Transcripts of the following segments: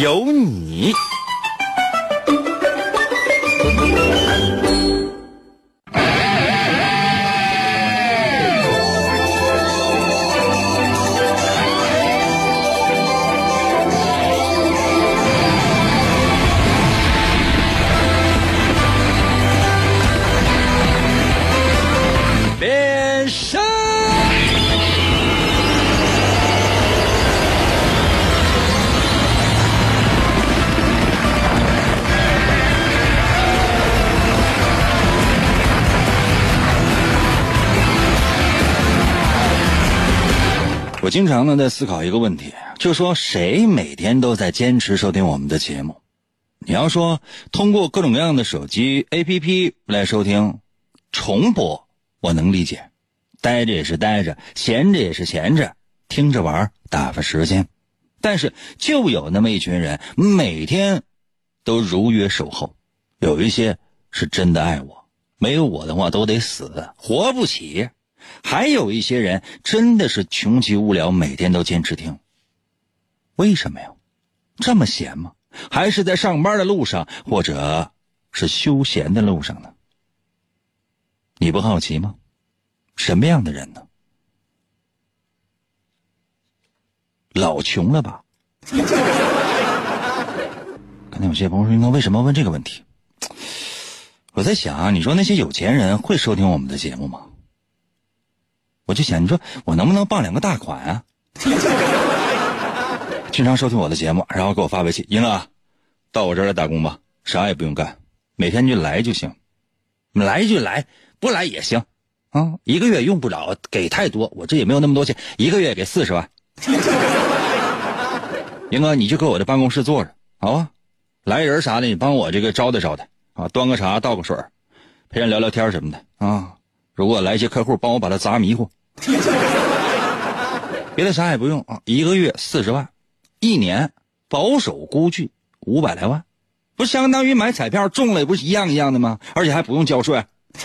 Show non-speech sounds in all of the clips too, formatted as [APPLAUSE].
有你。经常呢在思考一个问题，就说谁每天都在坚持收听我们的节目？你要说通过各种各样的手机 APP 来收听重播，我能理解，待着也是待着，闲着也是闲着，听着玩打发时间。但是就有那么一群人，每天都如约守候，有一些是真的爱我，没有我的话都得死，活不起。还有一些人真的是穷极无聊，每天都坚持听。为什么呀？这么闲吗？还是在上班的路上，或者是休闲的路上呢？你不好奇吗？什么样的人呢？老穷了吧？[LAUGHS] 可能有些朋友说：“那为什么问这个问题？”我在想啊，你说那些有钱人会收听我们的节目吗？我就想，你说我能不能傍两个大款啊？[LAUGHS] 经常收听我的节目，然后给我发微信，英乐，到我这儿来打工吧，啥也不用干，每天就来就行，来就来，不来也行，啊，一个月用不着给太多，我这也没有那么多钱，一个月给四十万。[LAUGHS] 英哥，你就搁我的办公室坐着，好吧？来人啥的，你帮我这个招待招待啊，端个茶，倒个水，陪人聊聊天什么的啊。如果来一些客户，帮我把他砸迷糊，[LAUGHS] 别的啥也不用啊，一个月四十万，一年保守估计五百来万，不相当于买彩票中了也不是一样一样的吗？而且还不用交税，[LAUGHS]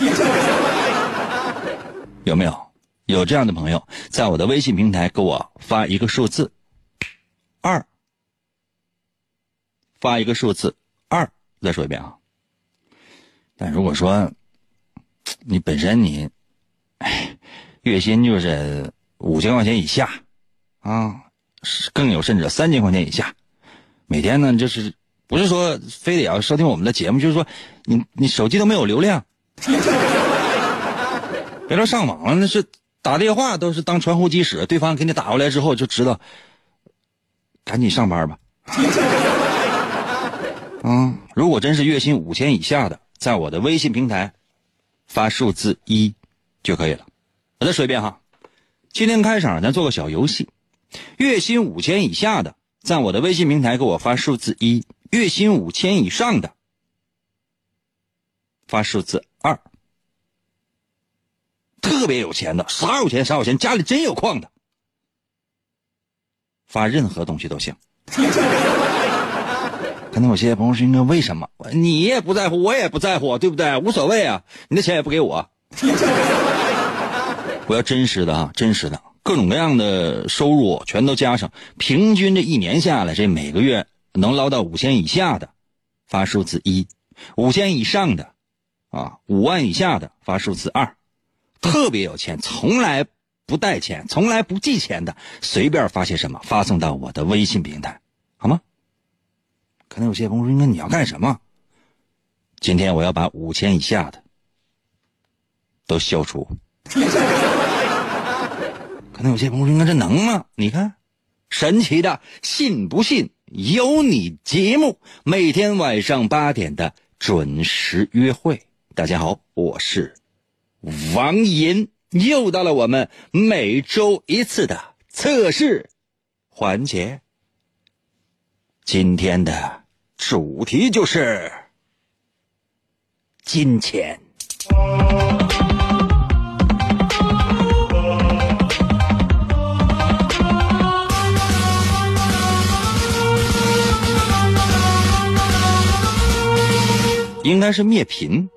有没有？有这样的朋友，在我的微信平台给我发一个数字二，发一个数字二，再说一遍啊。但如果说，你本身你，哎，月薪就是五千块钱以下，啊，更有甚者三千块钱以下，每天呢就是不是说非得要收听我们的节目，就是说你你手机都没有流量，别说上网了，那是打电话都是当传呼机使，对方给你打过来之后就知道，赶紧上班吧。[LAUGHS] 啊，如果真是月薪五千以下的，在我的微信平台。发数字一就可以了。我再说一遍哈，今天开场咱做个小游戏，月薪五千以下的，在我的微信平台给我发数字一；月薪五千以上的，发数字二。特别有钱的，啥有钱啥有钱，家里真有矿的，发任何东西都行。可能有些朋友是：“应该为什么？你也不在乎，我也不在乎，对不对？无所谓啊，你的钱也不给我。[LAUGHS] 我要真实的啊，真实的，各种各样的收入全都加上，平均这一年下来，这每个月能捞到五千以下的，发数字一；五千以上的，啊，五万以下的发数字二。特别有钱，从来不带钱，从来不寄钱的，随便发些什么，发送到我的微信平台，好吗？”可能有些朋友说：“那你要干什么？”今天我要把五千以下的都消除。[LAUGHS] 可能有些朋友说：“那这能吗？”你看，神奇的，信不信由你。节目每天晚上八点的准时约会。大家好，我是王银，又到了我们每周一次的测试环节。今天的。主题就是金钱。应该是灭贫。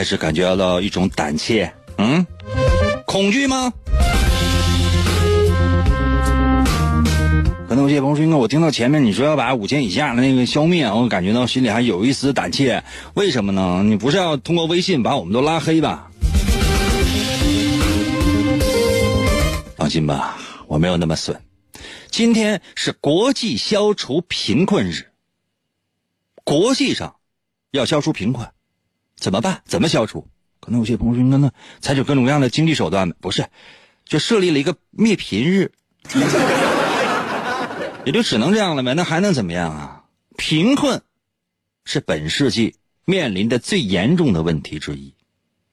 开始感觉到一种胆怯？嗯，恐惧吗？可能有些朋友说，我听到前面你说要把五千以下的那个消灭，我感觉到心里还有一丝胆怯。为什么呢？你不是要通过微信把我们都拉黑吧？放心吧，我没有那么损。今天是国际消除贫困日，国际上要消除贫困。怎么办？怎么消除？可能有些朋友说：“那那采取各种各样的经济手段？”不是，就设立了一个灭贫日，[LAUGHS] 也就只能这样了呗。那还能怎么样啊？贫困是本世纪面临的最严重的问题之一，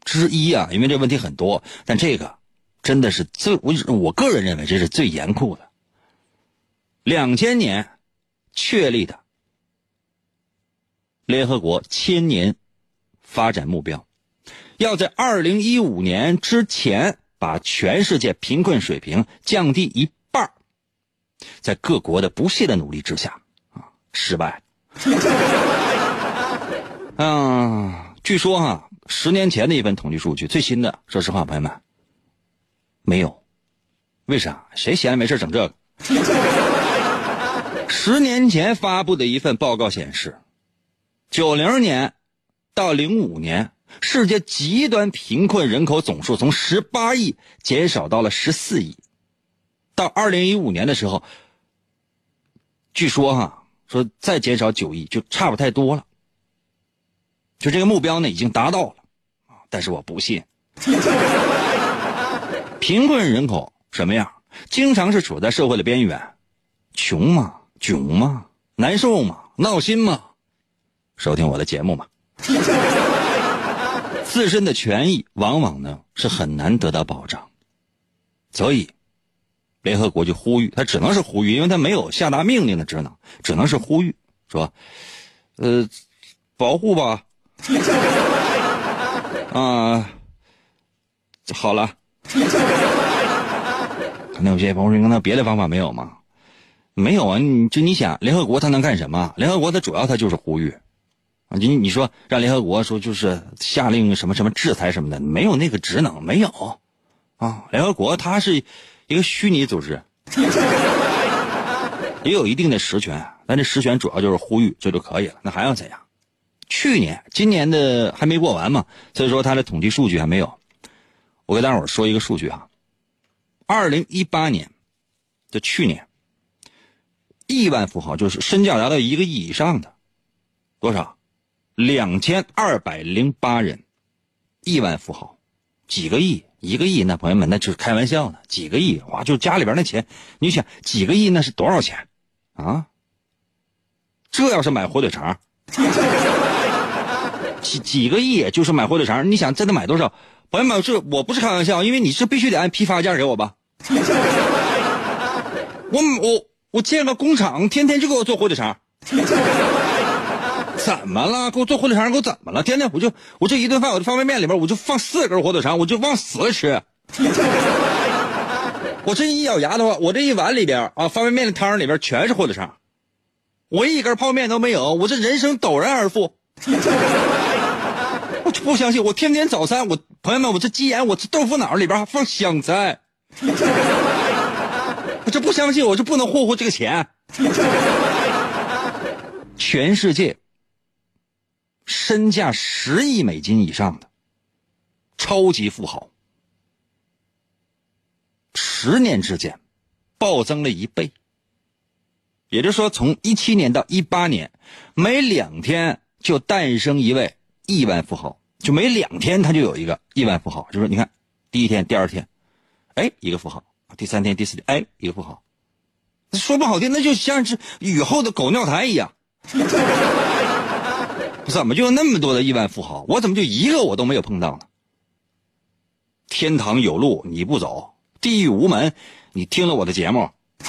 之一啊！因为这问题很多，但这个真的是最我我个人认为这是最严酷的。两千年确立的联合国千年。发展目标，要在二零一五年之前把全世界贫困水平降低一半在各国的不懈的努力之下，啊，失败。[LAUGHS] 嗯，据说哈，十年前的一份统计数据，最新的，说实话，朋友们，没有，为啥？谁闲着没事整这个？[LAUGHS] 十年前发布的一份报告显示，九零年。到零五年，世界极端贫困人口总数从十八亿减少到了十四亿。到二零一五年的时候，据说哈说再减少九亿就差不太多了。就这个目标呢已经达到了，但是我不信。[LAUGHS] 贫困人口什么样？经常是处在社会的边缘，穷吗？囧吗？难受吗？闹心吗？收听我的节目嘛。[LAUGHS] 自身的权益往往呢是很难得到保障，所以联合国就呼吁，他只能是呼吁，因为他没有下达命令的职能，只能是呼吁说，呃，保护吧，啊，好了，可能有些朋友说，那别的方法没有吗？没有啊，你就你想，联合国他能干什么？联合国它主要它就是呼吁。啊，你你说让联合国说就是下令什么什么制裁什么的，没有那个职能，没有，啊，联合国它是一个虚拟组织，[LAUGHS] 也有一定的实权，但这实权主要就是呼吁，这就可以了。那还要怎样？去年、今年的还没过完嘛，所以说它的统计数据还没有。我给大伙说一个数据啊，二零一八年，就去年，亿万富豪就是身价达到一个亿以上的，多少？两千二百零八人，亿万富豪，几个亿，一个亿，那朋友们那就是开玩笑呢。几个亿，哇，就家里边那钱，你想几个亿那是多少钱啊？这要是买火腿肠，几几个亿就是买火腿肠，你想这得买多少？朋友们，这我不是开玩笑，因为你是必须得按批发价给我吧。我我我建个工厂，天天就给我做火腿肠。怎么了？给我做火腿肠，给我怎么了？天天我就我这一顿饭，我的方便面里边我就放四根火腿肠，我就往死了吃。我这一咬牙的话，我这一碗里边啊，方便面的汤里边全是火腿肠，我一根泡面都没有，我这人生陡然而富。[LAUGHS] 我就不相信，我天天早餐，我朋友们，我这鸡眼，我这豆腐脑里边还放香菜。[LAUGHS] 我这不相信，我就不能霍霍这个钱。全世界。身价十亿美金以上的超级富豪，十年之间暴增了一倍。也就是说，从一七年到一八年，每两天就诞生一位亿万富豪，就每两天他就有一个亿万富豪。就是你看，第一天、第二天，哎，一个富豪；第三天、第四天，哎，一个富豪。说不好听，那就像是雨后的狗尿苔一样。怎么就那么多的亿万富豪？我怎么就一个我都没有碰到呢？天堂有路你不走，地狱无门你听了我的节目。[LAUGHS]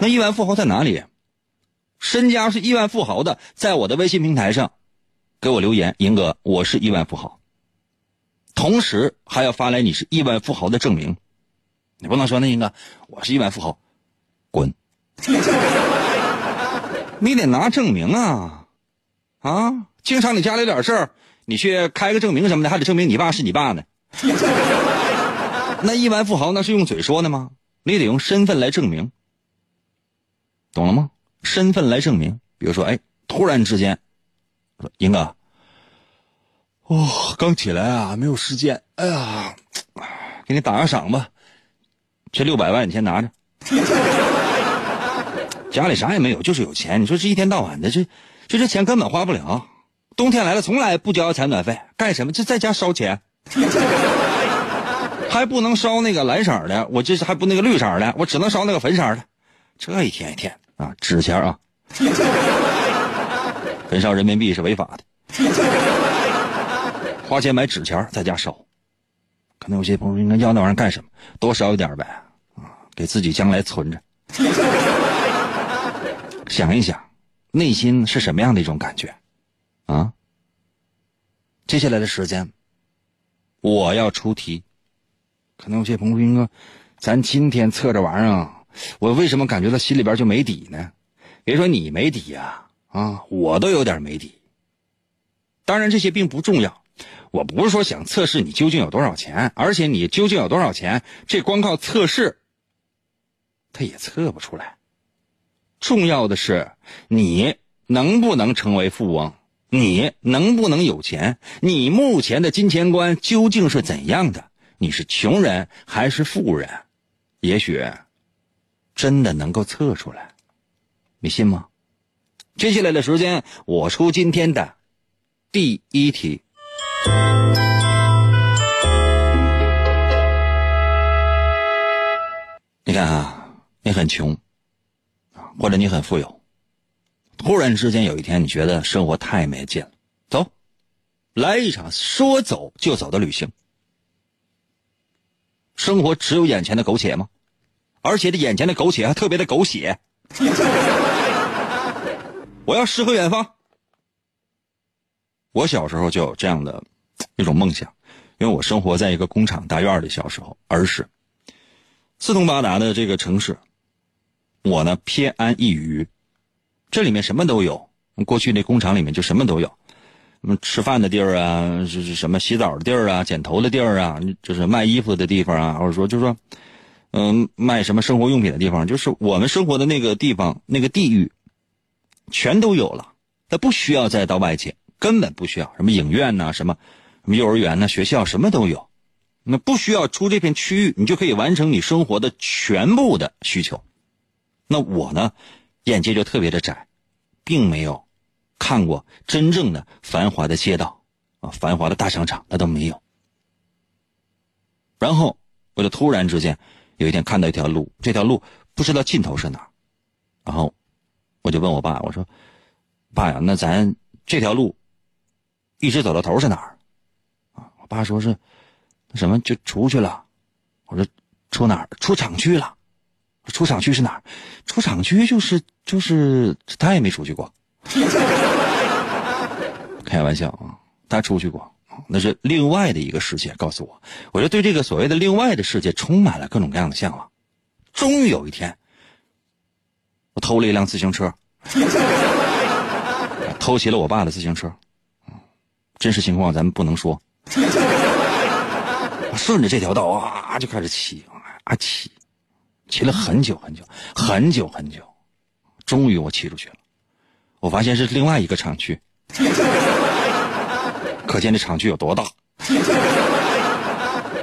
那亿万富豪在哪里？身家是亿万富豪的，在我的微信平台上给我留言，英哥，我是亿万富豪。同时还要发来你是亿万富豪的证明。你不能说那英哥，我是亿万富豪，滚！[LAUGHS] 你得拿证明啊啊！经常你家里有点事儿，你去开个证明什么的，还得证明你爸是你爸呢。[LAUGHS] 那亿万富豪那是用嘴说的吗？你得用身份来证明，懂了吗？身份来证明。比如说，哎，突然之间，说英哥，哦，刚起来啊，没有时间，哎呀，给你打个赏吧，这六百万你先拿着。[LAUGHS] 家里啥也没有，就是有钱。你说这一天到晚的，这这这钱根本花不了。冬天来了，从来不交采暖费，干什么？就在家烧钱，[LAUGHS] 还不能烧那个蓝色的，我这是还不那个绿色的，我只能烧那个粉色的。这一天一天啊，纸钱啊，焚烧人民币是违法的。花钱买纸钱在家烧，可能有些朋友应该要那玩意儿干什么？多烧一点呗，啊，给自己将来存着。[LAUGHS] 想一想，内心是什么样的一种感觉？啊，接下来的时间，我要出题。可能有些朋友说：“咱今天测这玩意儿，我为什么感觉到心里边就没底呢？”别说你没底呀，啊，我都有点没底。当然，这些并不重要。我不是说想测试你究竟有多少钱，而且你究竟有多少钱，这光靠测试，他也测不出来。重要的是，你能不能成为富翁？你能不能有钱？你目前的金钱观究竟是怎样的？你是穷人还是富人？也许真的能够测出来，你信吗？接下来的时间，我出今天的第一题。你看啊，你很穷。或者你很富有，突然之间有一天你觉得生活太没劲了，走，来一场说走就走的旅行。生活只有眼前的苟且吗？而且这眼前的苟且还特别的狗血。我要诗和远方。我小时候就有这样的一种梦想，因为我生活在一个工厂大院里。小时候儿时，四通八达的这个城市。我呢偏安一隅，这里面什么都有。过去那工厂里面就什么都有，嗯，吃饭的地儿啊，是是什么洗澡的地儿啊，剪头的地儿啊，就是卖衣服的地方啊，或者说就是说，嗯，卖什么生活用品的地方，就是我们生活的那个地方那个地域，全都有了。他不需要再到外界，根本不需要什么影院呐，什么什么幼儿园呐，学校什么都有。那不需要出这片区域，你就可以完成你生活的全部的需求。那我呢，眼界就特别的窄，并没有看过真正的繁华的街道啊，繁华的大商场，那都没有。然后我就突然之间有一天看到一条路，这条路不知道尽头是哪然后我就问我爸，我说：“爸呀，那咱这条路一直走到头是哪儿？”啊，我爸说是什么就出去了。我说出哪儿？出厂区了。出厂区是哪儿？出厂区就是就是他也没出去过，[LAUGHS] 开玩笑啊，他出去过，那是另外的一个世界。告诉我，我就对这个所谓的另外的世界充满了各种各样的向往。终于有一天，我偷了一辆自行车，[LAUGHS] 偷骑了我爸的自行车，真实情况咱们不能说。顺着这条道啊就开始骑啊骑。骑了很久很久很久很久，终于我骑出去了。我发现是另外一个厂区，[LAUGHS] 可见这厂区有多大。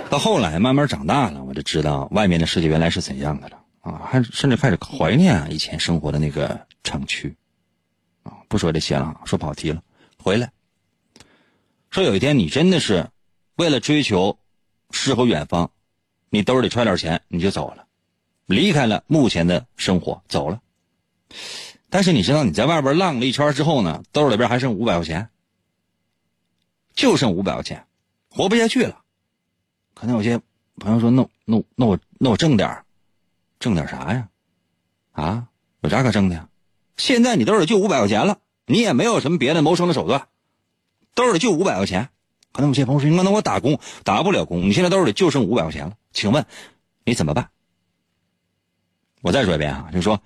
到后来慢慢长大了，我就知道外面的世界原来是怎样的了啊！还甚至开始怀念以前生活的那个厂区啊！不说这些了，说跑题了。回来，说有一天你真的是为了追求诗和远方，你兜里揣点钱你就走了。离开了目前的生活，走了。但是你知道你在外边浪了一圈之后呢，兜里边还剩五百块钱，就剩五百块钱，活不下去了。可能有些朋友说，那那那我那我挣点挣点啥呀？啊，有啥可挣的呀？现在你兜里就五百块钱了，你也没有什么别的谋生的手段，兜里就五百块钱。可能有些朋友说，那我打工打不了工，你现在兜里就剩五百块钱了，请问你怎么办？我再说一遍啊，就是说，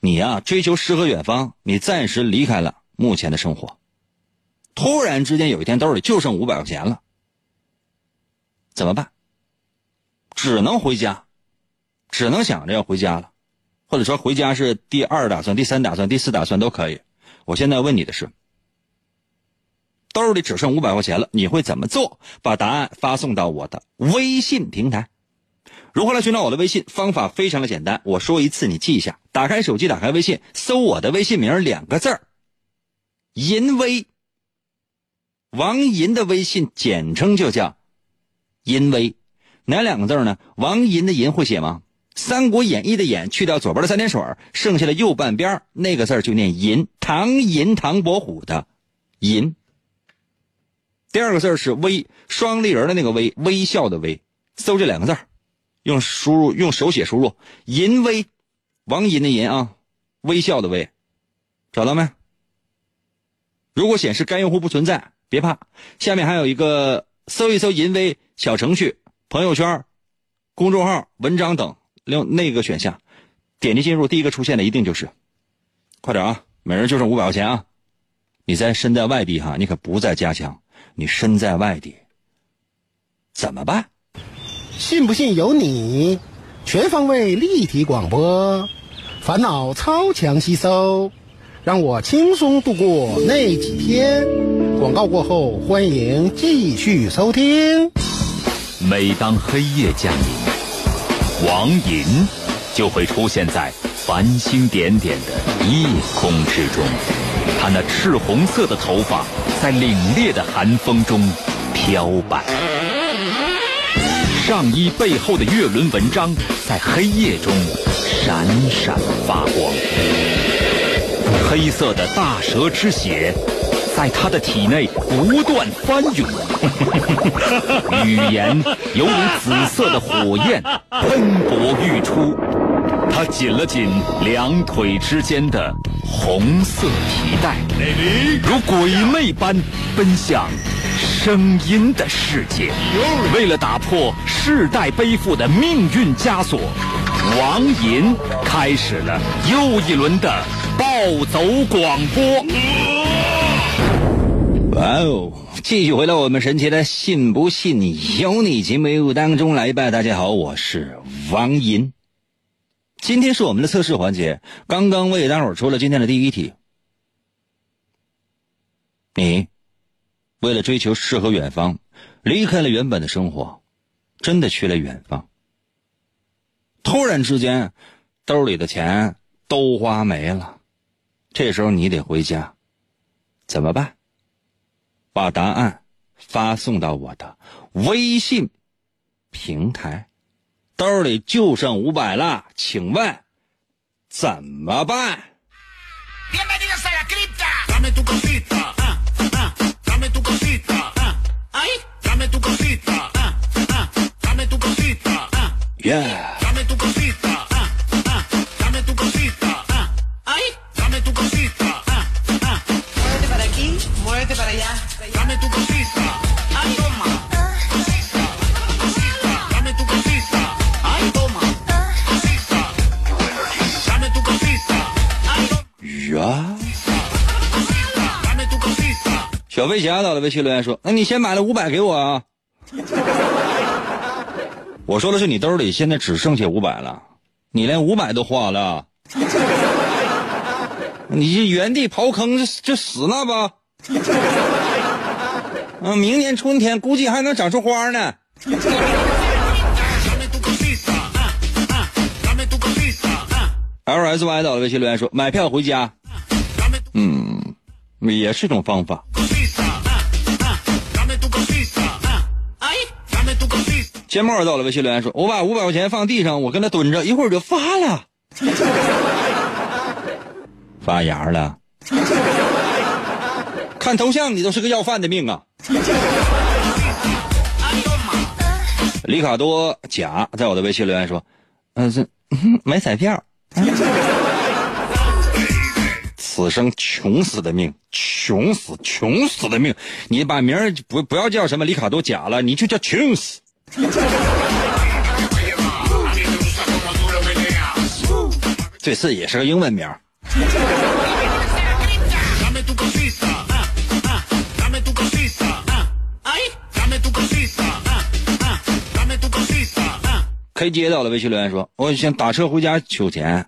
你呀追求诗和远方，你暂时离开了目前的生活，突然之间有一天兜里就剩五百块钱了，怎么办？只能回家，只能想着要回家了，或者说回家是第二打算、第三打算、第四打算都可以。我现在问你的是，兜里只剩五百块钱了，你会怎么做？把答案发送到我的微信平台。如何来寻找我的微信？方法非常的简单，我说一次你记一下。打开手机，打开微信，搜我的微信名两个字儿，银威。王银的微信简称就叫银威，哪两个字呢？王银的银会写吗？《三国演义》的演去掉左边的三点水，剩下的右半边那个字就念银。唐银唐伯虎的银。第二个字是微，双立人的那个微，微笑的微。搜这两个字用输入用手写输入“银威”，王银的银啊，微笑的微，找到没？如果显示该用户不存在，别怕，下面还有一个搜一搜“银威”小程序、朋友圈、公众号、文章等，另那个选项，点击进入，第一个出现的一定就是。快点啊，每人就剩五百块钱啊！你在身在外地哈，你可不在家乡，你身在外地，怎么办？信不信由你，全方位立体广播，烦恼超强吸收，让我轻松度过那几天。广告过后，欢迎继续收听。每当黑夜降临，王银就会出现在繁星点点的夜空之中，他那赤红色的头发在凛冽的寒风中飘摆。上衣背后的月轮纹章在黑夜中闪闪发光，黑色的大蛇之血在他的体内不断翻涌，[LAUGHS] 语言犹如紫色的火焰喷薄欲出，他紧了紧两腿之间的红色皮带，如鬼魅般奔向。声音的世界，为了打破世代背负的命运枷锁，王银开始了又一轮的暴走广播。哇哦！继续回到我们神奇的“信不信由你”节目当中来吧。大家好，我是王银。今天是我们的测试环节，刚刚为大伙出了今天的第一题，你。为了追求诗和远方，离开了原本的生活，真的去了远方。突然之间，兜里的钱都花没了，这时候你得回家，怎么办？把答案发送到我的微信平台，兜里就剩五百了，请问怎么办 dame tu cosita. Ah, ay, dame tu cosita. Ah, ah, dame tu cosita. Ah, yeah. Dame tu cosita. 小飞侠到了微信留言说：“那你先买了五百给我啊。[LAUGHS] ”我说的是你兜里现在只剩下五百了，你连五百都花了，[LAUGHS] 你原地刨坑就就死了吧？[LAUGHS] 嗯，明年春天估计还能长出花呢。L S Y 到了微信留言说买票回家，嗯，也是一种方法。钱墨到了，微信留言说：“我把五百块钱放地上，我跟他蹲着，一会儿就发了，发芽了。看头像，你都是个要饭的命啊！”里卡多甲在我的微信留言说：“嗯、这买彩票。”此生穷死的命，穷死，穷死的命！你把名儿不不要叫什么里卡多假了，你就叫穷死。[LAUGHS] 这次也是个英文名。可以接到了，微信留言说：“我想打车回家取钱。”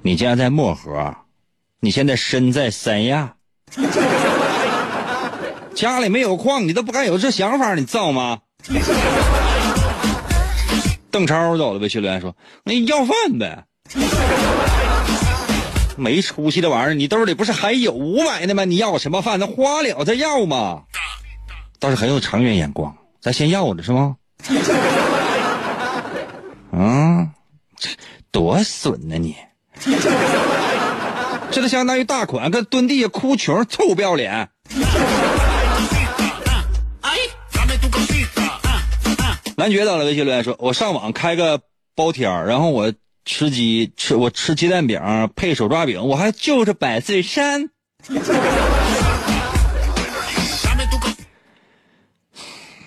你竟然在漠河，你现在身在三亚。家里没有矿，你都不敢有这想法，你造吗？[LAUGHS] 邓超走了微信留言说：“那要饭呗。[LAUGHS] ”没出息的玩意儿，你兜里不是还有五百呢吗？你要什么饭？那花了再要嘛。倒是很有长远眼光，咱先要着是吗？[LAUGHS] 啊，多损呢你！这都相当于大款跟蹲地下哭穷，臭不要脸！男爵到了微信留言说：“我上网开个包天儿，然后我吃鸡吃我吃鸡蛋饼配手抓饼，我还就着百岁山。[LAUGHS]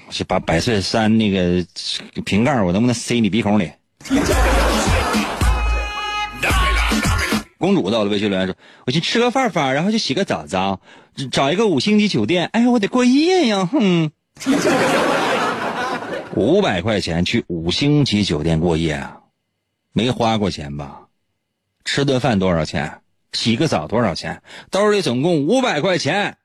我去把百岁山那个瓶盖，我能不能塞你鼻孔里？” [LAUGHS] 公主到了微信留言说：“我去吃个饭饭，然后就洗个澡澡，找一个五星级酒店。哎呀，我得过夜呀，哼！[LAUGHS] 五百块钱去五星级酒店过夜啊，没花过钱吧？吃顿饭多少钱？洗个澡多少钱？兜里总共五百块钱。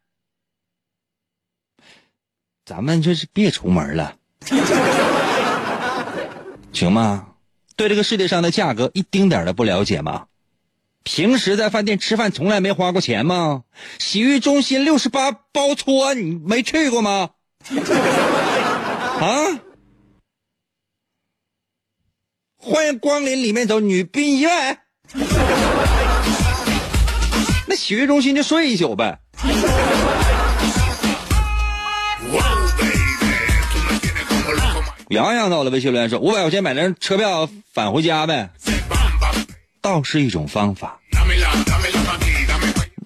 咱们就是别出门了，[LAUGHS] 行吗？对这个世界上的价格一丁点的不了解吗？平时在饭店吃饭从来没花过钱吗？洗浴中心六十八包搓，你没去过吗？[LAUGHS] 啊！欢迎光临里面走，女宾一位。那洗浴中心就睡一宿呗。洋洋到了微信留言说：“五百块钱买张车票返回家呗。”倒是一种方法。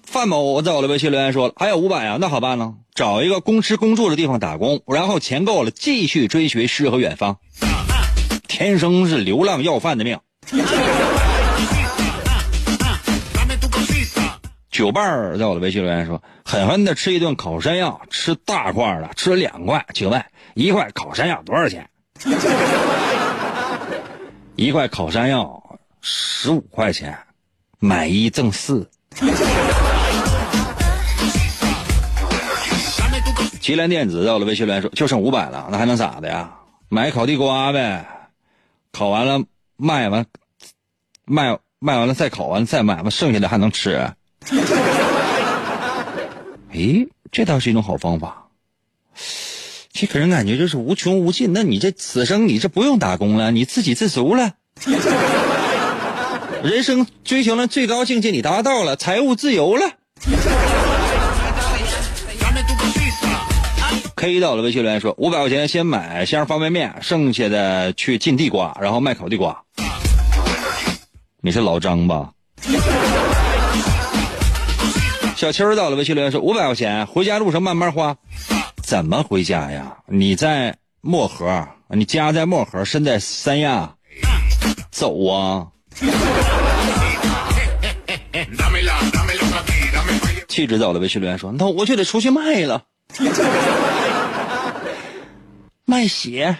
范某在我的微信留言说：“还有五百啊，那好办了，找一个公吃公住的地方打工，然后钱够了，继续追寻诗和远方。天生是流浪要饭的命。酒伴儿在我的微信留言说：“狠狠的吃一顿烤山药，吃大块的，吃了两块，请问一块烤山药多少钱？[LAUGHS] 一块烤山药十五块钱，买一赠四。” Dame tu cosita. 祁连电子在我的微信留言说：“就剩五百了，那还能咋的呀？买烤地瓜呗，烤完了卖完，卖卖完了再烤完再卖完，剩下的还能吃。[LAUGHS] ”诶，这倒是一种好方法。这给人感觉就是无穷无尽。那你这此生你这不用打工了，你自给自足了，[LAUGHS] 人生追求了最高境界，你达到了，财务自由了。K 到了微信留言说：五百块钱先买箱方便面，剩下的去进地瓜，然后卖烤地瓜。你是老张吧？小秋到了微信留言说：五百块钱回家路上慢慢花。怎么回家呀？你在漠河，你家在漠河，身在三亚，走啊！气质到了微信留言说：那我就得出去卖了，卖鞋。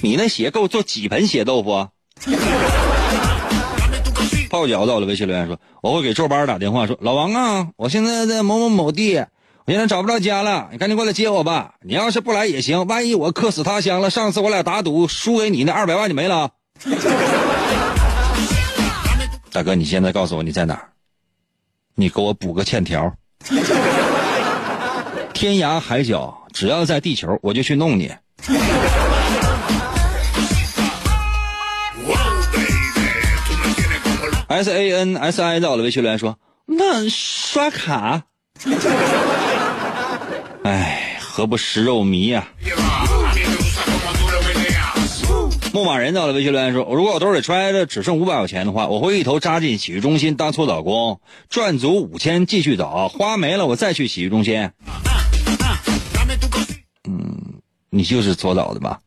你那鞋够做几盆血豆腐啊？泡脚到了微信留言说：“我会给周班打电话说，老王啊，我现在在某某某地，我现在找不着家了，你赶紧过来接我吧。你要是不来也行，万一我客死他乡了，上次我俩打赌输给你那二百万就没了。[LAUGHS] 大哥，你现在告诉我你在哪儿？你给我补个欠条。天涯海角，只要在地球，我就去弄你。S A N S I 到了微信留言说：“那刷卡。”哎，何不食肉糜呀、牧马人到了微信留言说：“如果我兜里揣着只剩五百块钱的话，我会一头扎进洗浴中心当搓澡工，赚足五千继续走，花没了我再去洗浴中心。你就是搓澡的吧？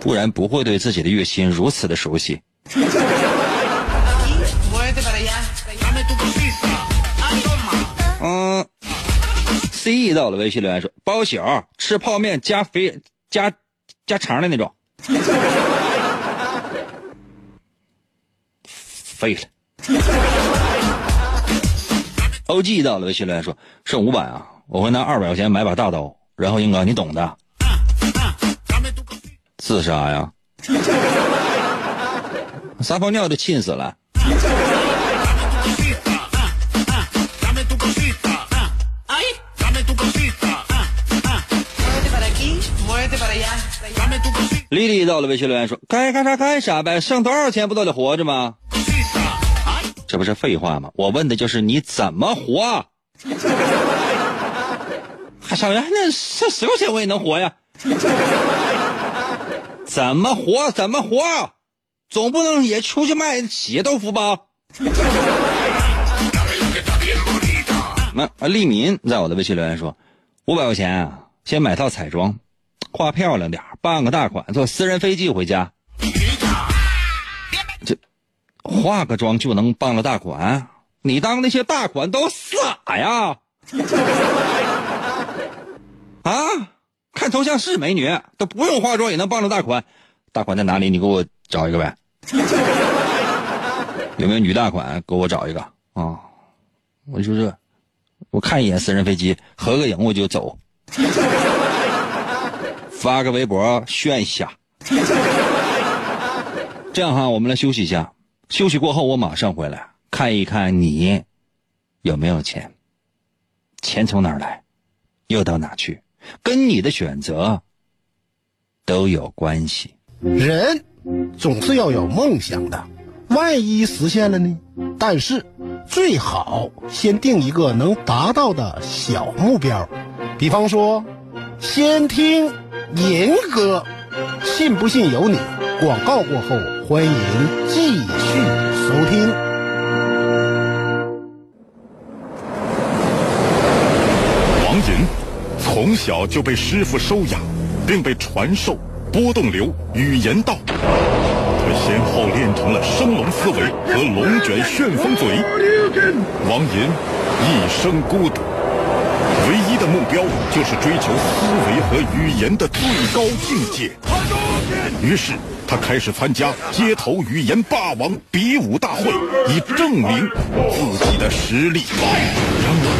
不然不会对自己的月薪如此的熟悉。嗯，C E 到了微信留言说：包宿吃泡面加肥加加肠的那种，废了。O G 到了微信留言说：剩五百啊，我会拿二百块钱买把大刀，然后英哥，你懂的。自杀呀。撒泡尿都浸死了。丽丽到了微信留言说，该干啥干啥呗，剩多少钱不都得活着吗？[LAUGHS] 这不是废话吗？我问的就是你怎么活。还上人那这十块钱我也能活呀？[LAUGHS] 怎么活？怎么活？总不能也出去卖企业豆腐吧？[LAUGHS] 那啊，利民在我的微信留言说，五百块钱啊，先买套彩妆，画漂亮点儿办个大款，坐私人飞机回家。这化个妆就能办了大款？你当那些大款都傻呀？啊，看头像是美女，都不用化妆也能傍着大款。大款在哪里？你给我找一个呗。[LAUGHS] 有没有女大款？给我找一个啊！我就是，我看一眼私人飞机，合个影我就走，[LAUGHS] 发个微博炫一下。这样哈，我们来休息一下。休息过后，我马上回来看一看你有没有钱，钱从哪儿来，又到哪去，跟你的选择都有关系。人总是要有梦想的，万一实现了呢？但是最好先定一个能达到的小目标，比方说，先听银歌，信不信由你。广告过后，欢迎继续收听。从小就被师傅收养，并被传授波动流语言道。他先后练成了升龙思维和龙卷旋风嘴。王寅一生孤独，唯一的目标就是追求思维和语言的最高境界。于是他开始参加街头语言霸王比武大会，以证明自己的实力。然而，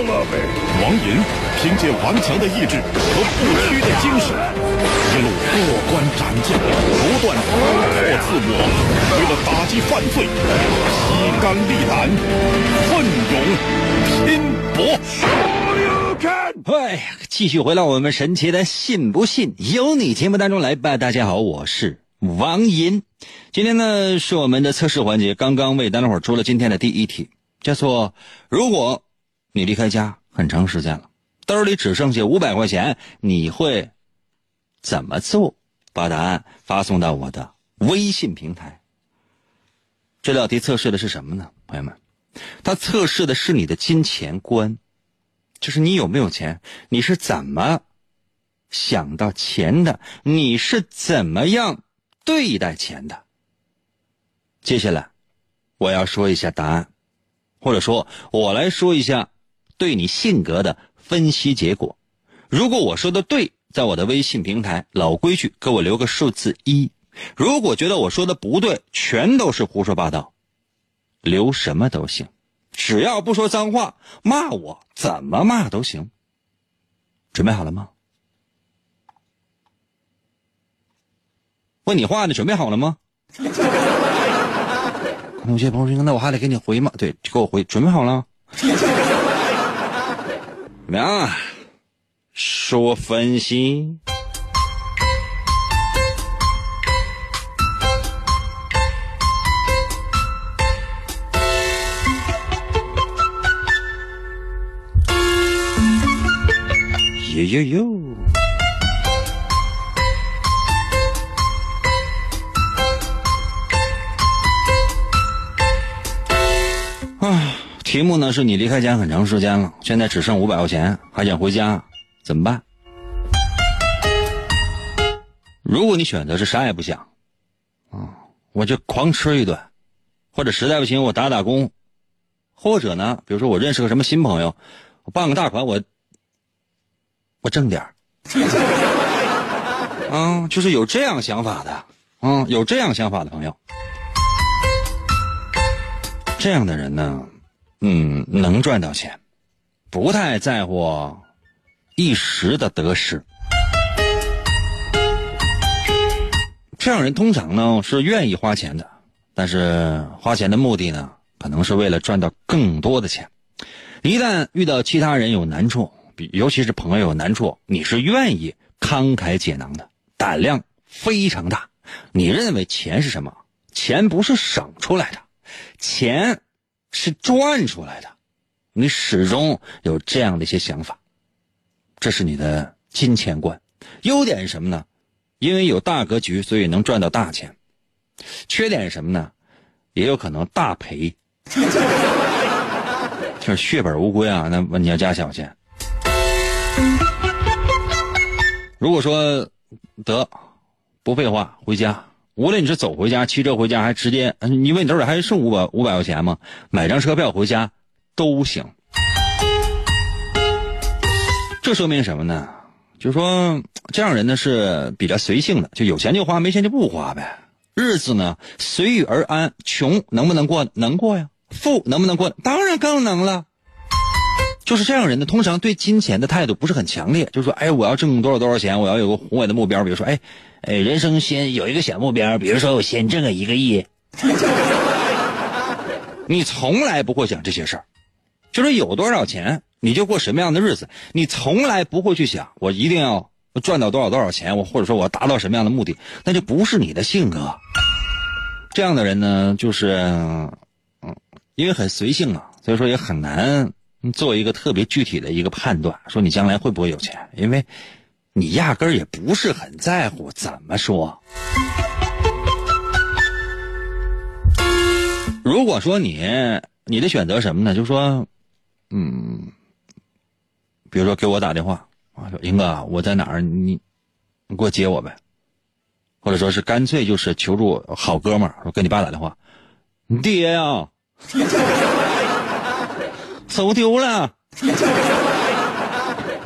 王银凭借顽强的意志和不屈的精神，一路过关斩将，不断突破自我，为了打击犯罪，披肝沥胆，奋勇拼搏。哎，继续回到我们神奇的“信不信由你”节目当中来吧。大家好，我是王银。今天呢是我们的测试环节，刚刚为大家伙出了今天的第一题，叫做：如果你离开家很长时间了，兜里只剩下五百块钱，你会怎么做？把答案发送到我的微信平台。这道题测试的是什么呢？朋友们，它测试的是你的金钱观。就是你有没有钱，你是怎么想到钱的，你是怎么样对待钱的。接下来，我要说一下答案，或者说，我来说一下对你性格的分析结果。如果我说的对，在我的微信平台老规矩，给我留个数字一；如果觉得我说的不对，全都是胡说八道，留什么都行。只要不说脏话，骂我怎么骂都行。准备好了吗？问你话呢？准备好了吗？[LAUGHS] 那有些朋友说，那我还得给你回吗？对，给我回，准备好了。怎么样啊？说分析。哟哟哟！啊，题目呢是你离开家很长时间了，现在只剩五百块钱，还想回家，怎么办？如果你选择是啥也不想，啊，我就狂吃一顿，或者实在不行我打打工，或者呢，比如说我认识个什么新朋友，我办个大款，我我挣点儿，[LAUGHS] 啊，就是有这样想法的，啊，有这样想法的朋友。这样的人呢，嗯，能赚到钱，不太在乎一时的得失。这样人通常呢是愿意花钱的，但是花钱的目的呢，可能是为了赚到更多的钱。一旦遇到其他人有难处，比尤其是朋友有难处，你是愿意慷慨解囊的，胆量非常大。你认为钱是什么？钱不是省出来的。钱是赚出来的，你始终有这样的一些想法，这是你的金钱观。优点是什么呢？因为有大格局，所以能赚到大钱。缺点是什么呢？也有可能大赔，[LAUGHS] 就是血本无归啊！那你要加小钱。如果说得不废话，回家。无论你是走回家、骑车回家，还直接，你问你兜里还剩五百五百块钱吗？买张车票回家都行。这说明什么呢？就是说，这样人呢是比较随性的，就有钱就花，没钱就不花呗。日子呢随遇而安，穷能不能过？能过呀。富能不能过？当然更能了。就是这样人呢，通常对金钱的态度不是很强烈，就是说，哎，我要挣多少多少钱，我要有个宏伟的目标，比如说，哎。哎，人生先有一个小目标，比如说我先挣个一个亿。[LAUGHS] 你从来不会想这些事儿，就是有多少钱你就过什么样的日子，你从来不会去想我一定要赚到多少多少钱，我或者说我达到什么样的目的，那就不是你的性格。这样的人呢，就是嗯，因为很随性啊，所以说也很难做一个特别具体的一个判断，说你将来会不会有钱，因为。你压根儿也不是很在乎，怎么说？如果说你你的选择什么呢？就说，嗯，比如说给我打电话啊，说英哥我在哪儿，你你给我接我呗，或者说是干脆就是求助好哥们儿，说给你爸打电话，你爹呀，[LAUGHS] 走丢了 [LAUGHS]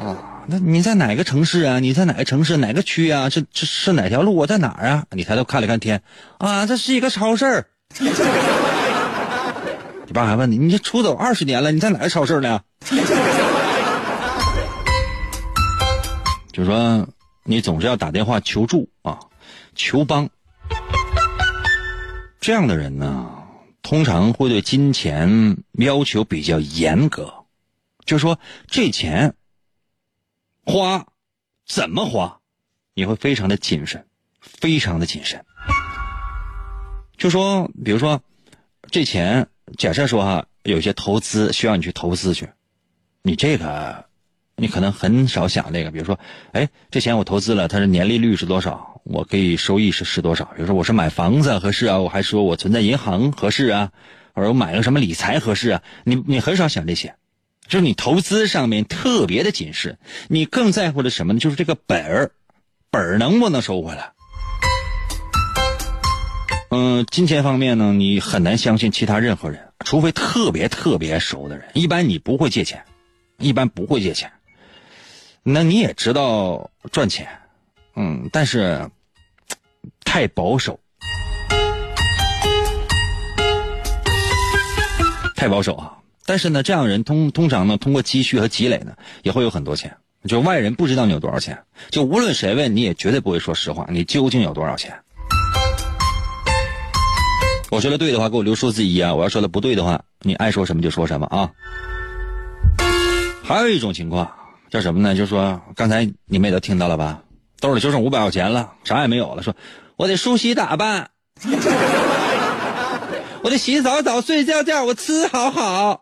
啊。那你在哪个城市啊？你在哪个城市？哪个区啊？这这是哪条路？我在哪儿啊？你抬头看了看天，啊，这是一个超市 [LAUGHS] 你爸还问你，你这出走二十年了，你在哪个超市呢？[LAUGHS] 就说，你总是要打电话求助啊，求帮。这样的人呢，通常会对金钱要求比较严格，就说这钱。花，怎么花，你会非常的谨慎，非常的谨慎。就说，比如说，这钱，假设说哈，有些投资需要你去投资去，你这个，你可能很少想这个。比如说，哎，这钱我投资了，它的年利率是多少？我可以收益是是多少？比如说，我是买房子合适啊，我还说我存在银行合适啊，或者我买个什么理财合适啊？你你很少想这些。就是你投资上面特别的谨慎，你更在乎的什么呢？就是这个本儿，本儿能不能收回来？嗯，金钱方面呢，你很难相信其他任何人，除非特别特别熟的人。一般你不会借钱，一般不会借钱。那你也知道赚钱，嗯，但是太保守，太保守啊。但是呢，这样人通通常呢，通过积蓄和积累呢，也会有很多钱。就外人不知道你有多少钱，就无论谁问你也绝对不会说实话，你究竟有多少钱？我说的对的话，给我留数字一啊！我要说的不对的话，你爱说什么就说什么啊！还有一种情况叫什么呢？就说刚才你们也都听到了吧？兜里就剩五百块钱了，啥也没有了，说我得梳洗打扮，[LAUGHS] 我得洗澡澡、睡觉觉，我吃好好。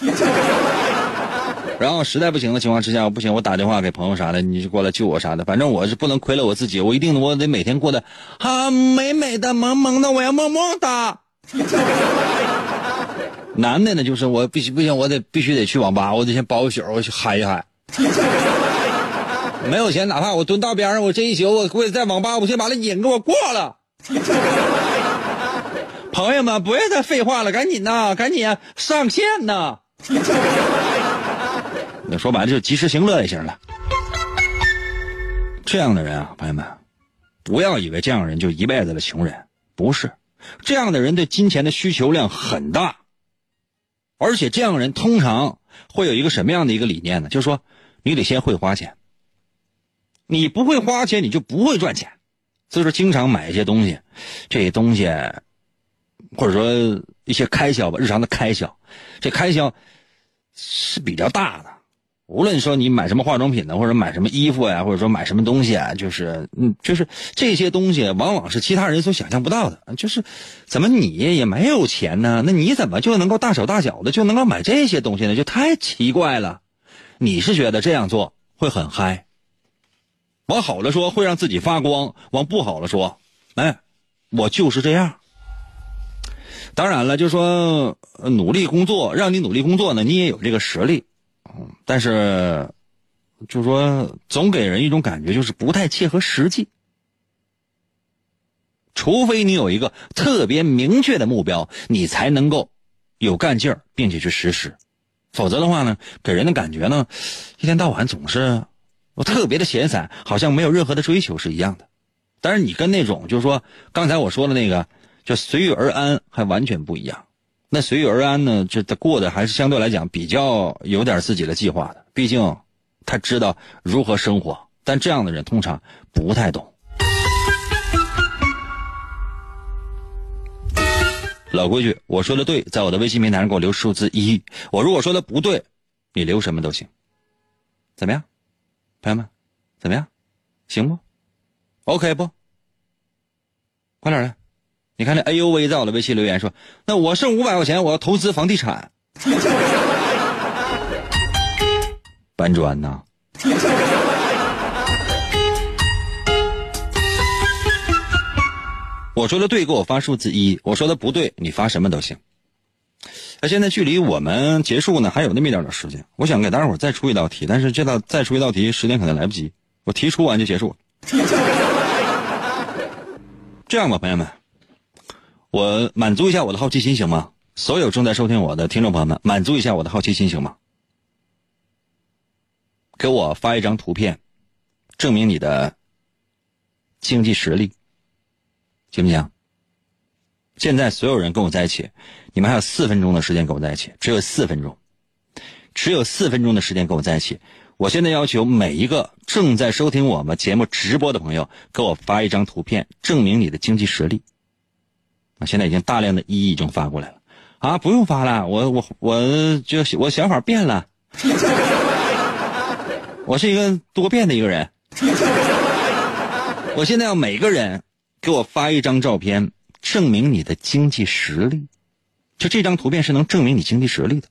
[LAUGHS] 然后实在不行的情况之下，不行，我打电话给朋友啥的，你就过来救我啥的。反正我是不能亏了我自己，我一定我得每天过得好美美的、萌萌的，我要萌萌哒。[LAUGHS] 男的呢，就是我必须不行，我得必须得去网吧，我得先包一宿，我去嗨一嗨。[LAUGHS] 没有钱，哪怕我蹲道边上，我这一宿我我在网吧，我先把那瘾给我过了。[LAUGHS] 朋友们，不要再废话了，赶紧呐，赶紧上线呐！[LAUGHS] 那说白了就是及时行乐也行了。这样的人啊，朋友们，不要以为这样的人就一辈子的穷人，不是。这样的人对金钱的需求量很大，而且这样的人通常会有一个什么样的一个理念呢？就是说，你得先会花钱。你不会花钱，你就不会赚钱。所以说，经常买一些东西，这些东西，或者说一些开销吧，日常的开销，这开销是比较大的。无论说你买什么化妆品呢，或者买什么衣服呀，或者说买什么东西啊，就是嗯，就是这些东西往往是其他人所想象不到的。就是怎么你也没有钱呢？那你怎么就能够大手大脚的就能够买这些东西呢？就太奇怪了。你是觉得这样做会很嗨？往好了说会让自己发光，往不好了说，哎，我就是这样。当然了，就说努力工作，让你努力工作呢，你也有这个实力。嗯，但是，就说总给人一种感觉，就是不太切合实际。除非你有一个特别明确的目标，你才能够有干劲儿，并且去实施。否则的话呢，给人的感觉呢，一天到晚总是我特别的闲散，好像没有任何的追求是一样的。但是你跟那种就是说刚才我说的那个，就随遇而安，还完全不一样。那随遇而安呢？这他过的还是相对来讲比较有点自己的计划的，毕竟他知道如何生活。但这样的人通常不太懂。老规矩，我说的对，在我的微信平台上给我留数字一。我如果说的不对，你留什么都行。怎么样，朋友们？怎么样？行不？OK 不？快点来！你看这 AUV，在我的微信留言说：“那我剩五百块钱，我要投资房地产，[LAUGHS] 搬砖呐。”我说的对，给我发数字一；我说的不对，你发什么都行。那现在距离我们结束呢，还有那么一点点时间。我想给大家伙再出一道题，但是这道再出一道题，时间可能来不及。我题出完就结束。[LAUGHS] 这样吧，朋友们。我满足一下我的好奇心行吗？所有正在收听我的听众朋友们，满足一下我的好奇心行吗？给我发一张图片，证明你的经济实力，行不行？现在所有人跟我在一起，你们还有四分钟的时间跟我在一起，只有四分钟，只有四分钟的时间跟我在一起。我现在要求每一个正在收听我们节目直播的朋友，给我发一张图片，证明你的经济实力。啊，现在已经大量的一已经发过来了，啊，不用发了，我我我就我想法变了，我是一个多变的一个人，我现在要每个人给我发一张照片，证明你的经济实力，就这张图片是能证明你经济实力的，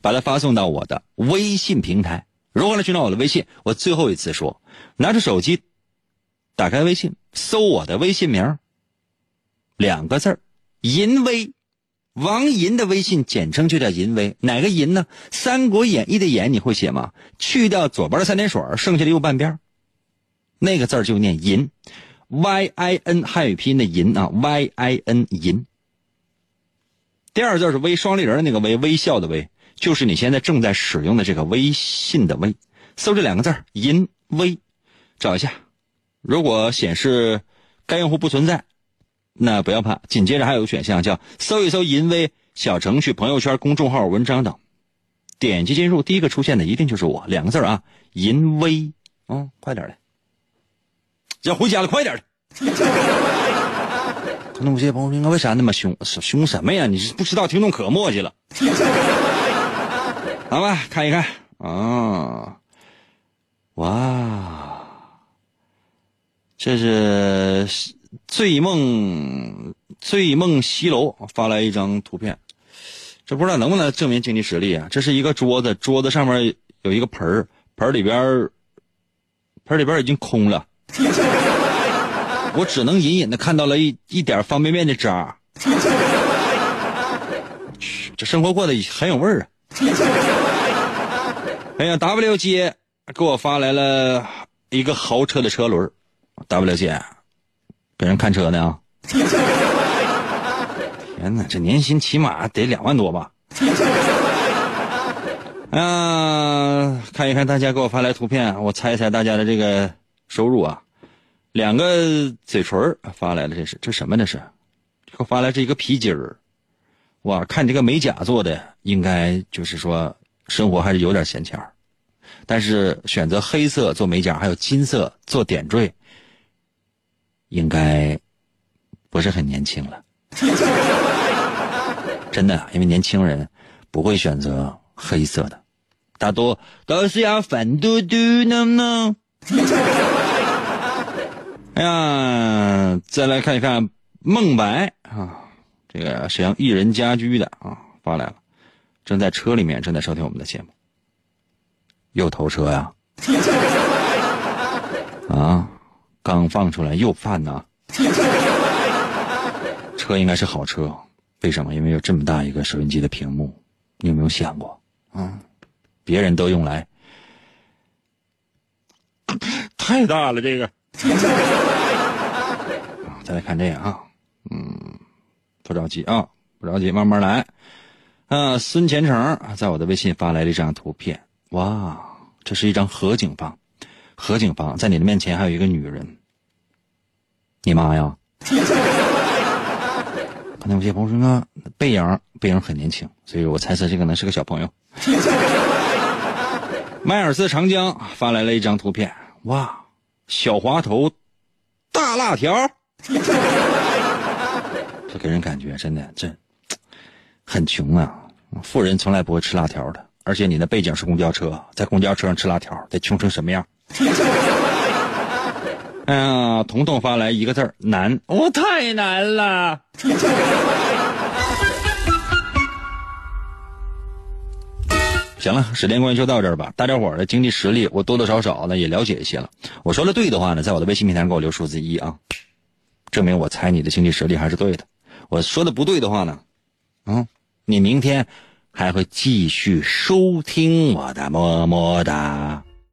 把它发送到我的微信平台。如何来寻找我的微信？我最后一次说，拿着手机，打开微信，搜我的微信名，两个字。淫威，王淫的微信简称就叫淫威，哪个淫呢？《三国演义》的演你会写吗？去掉左边的三点水，剩下的右半边，那个字就念淫，Y I N 汉语拼音的银啊，Y I N 银。第二个字是微，双立人那个微，微笑的微，就是你现在正在使用的这个微信的微。搜这两个字淫微，找一下，如果显示该用户不存在。那不要怕，紧接着还有个选项叫搜一搜“淫微”小程序、朋友圈、公众号、文章等，点击进入，第一个出现的一定就是我，两个字啊，“淫微”。嗯，快点的，要回家了，快点的。可能有些朋友为啥那么凶？凶什么呀？你是不知道，听众可磨叽了。好吧，看一看啊，哇，这是醉梦醉梦西楼发来一张图片，这不知道能不能证明经济实力啊？这是一个桌子，桌子上面有一个盆儿，盆儿里边儿盆儿里边儿已经空了。[LAUGHS] 我只能隐隐的看到了一一点方便面的渣。这生活过得很有味儿啊！[LAUGHS] 哎呀，W 姐给我发来了一个豪车的车轮，W 姐给人看车呢啊！[LAUGHS] 天哪，这年薪起码得两万多吧？啊，看一看大家给我发来图片，我猜一猜大家的这个收入啊。两个嘴唇发来了，这是这什么？这是，给我发来是一个皮筋儿，哇！看这个美甲做的，应该就是说生活还是有点闲钱儿，但是选择黑色做美甲，还有金色做点缀，应该不是很年轻了。[LAUGHS] 真的，因为年轻人不会选择黑色的，大多都是要粉嘟嘟的呢。哎呀，再来看一看梦白啊，这个沈阳艺人家居的啊发来了，正在车里面正在收听我们的节目，又偷车呀？[LAUGHS] 啊，刚放出来又犯呐？车应该是好车，为什么？因为有这么大一个收音机的屏幕，你有没有想过？啊，别人都用来 [COUGHS] 太大了，这个。[LAUGHS] 再来看这个啊，嗯，不着急啊，不着急，慢慢来。啊，孙前程在我的微信发来了一张图片，哇，这是一张合景房，合景房在你的面前还有一个女人，你妈呀？可能有些朋友说呢，背影背影很年轻，所以我猜测这个呢是个小朋友。[LAUGHS] 迈尔斯长江发来了一张图片，哇。小滑头，大辣条，[LAUGHS] 这给人感觉真的这很穷啊！富人从来不会吃辣条的，而且你的背景是公交车，在公交车上吃辣条，得穷成什么样？[LAUGHS] 哎呀，彤彤发来一个字儿难，我太难了。[LAUGHS] 行了，时间关系就到这儿吧。大家伙儿的经济实力，我多多少少呢也了解一些了。我说的对的话呢，在我的微信平台给我留数字一啊，证明我猜你的经济实力还是对的。我说的不对的话呢，嗯，你明天还会继续收听我的么么哒。